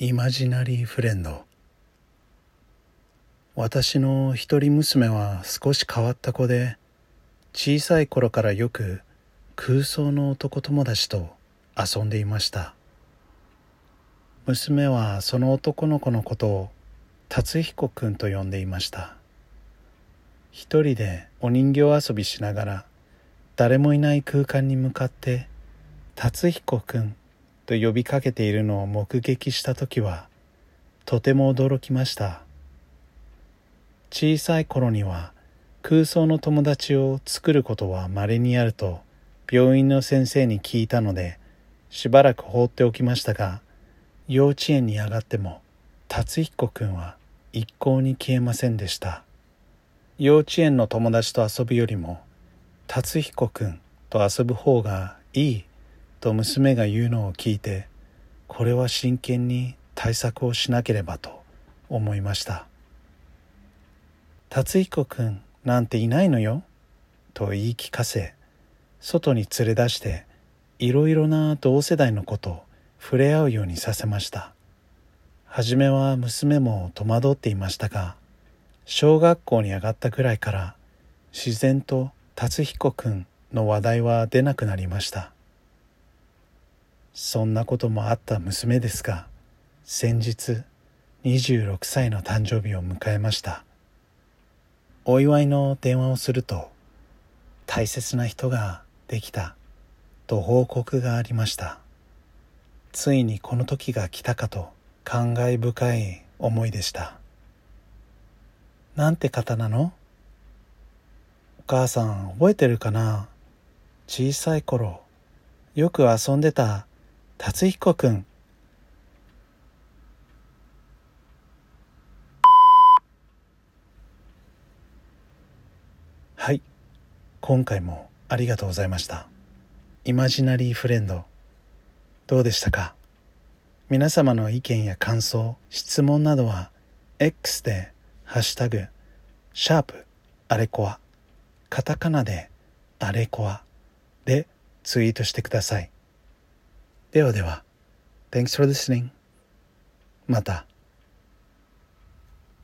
イマジナリーフレンド私の一人娘は少し変わった子で小さい頃からよく空想の男友達と遊んでいました。娘はその男の子のことを達彦くんと呼んでいました。一人でお人形遊びしながら誰もいない空間に向かって達彦くんと呼びかけているのを目撃した時はとても驚きました。小さい頃には空想の友達を作ることは稀にあると病院の先生に聞いたのでしばらく放っておきましたが幼稚園に上がっても達彦くんは一向に消えませんでした。幼稚園の友達と遊ぶよりも達彦くんと遊ぶ方がいいと娘が言うのを聞いてこれは真剣に対策をしなければと思いました。達彦くんなんていないのよと言い聞かせ外に連れ出していろいろな同世代の子と触れ合うようにさせました。初めは娘も戸惑っていましたが小学校に上がったくらいから自然と達彦くんの話題は出なくなりました。そんなこともあった娘ですが先日26歳の誕生日を迎えました。お祝いの電話をすると大切な人ができたと報告がありました。ついにこの時が来たかと感慨深い思いでした。なんて方なの？お母さん覚えてるかな？小さい頃よく遊んでた達彦くん。はい。今回もありがとうございました。イマジナリーフレンド。どうでしたか？皆様の意見や感想質問などは X で「ハッシュタグシャープあれこわ」カタカナで「あれこわ」でツイートしてください。ではでは。Thanks for listening. また。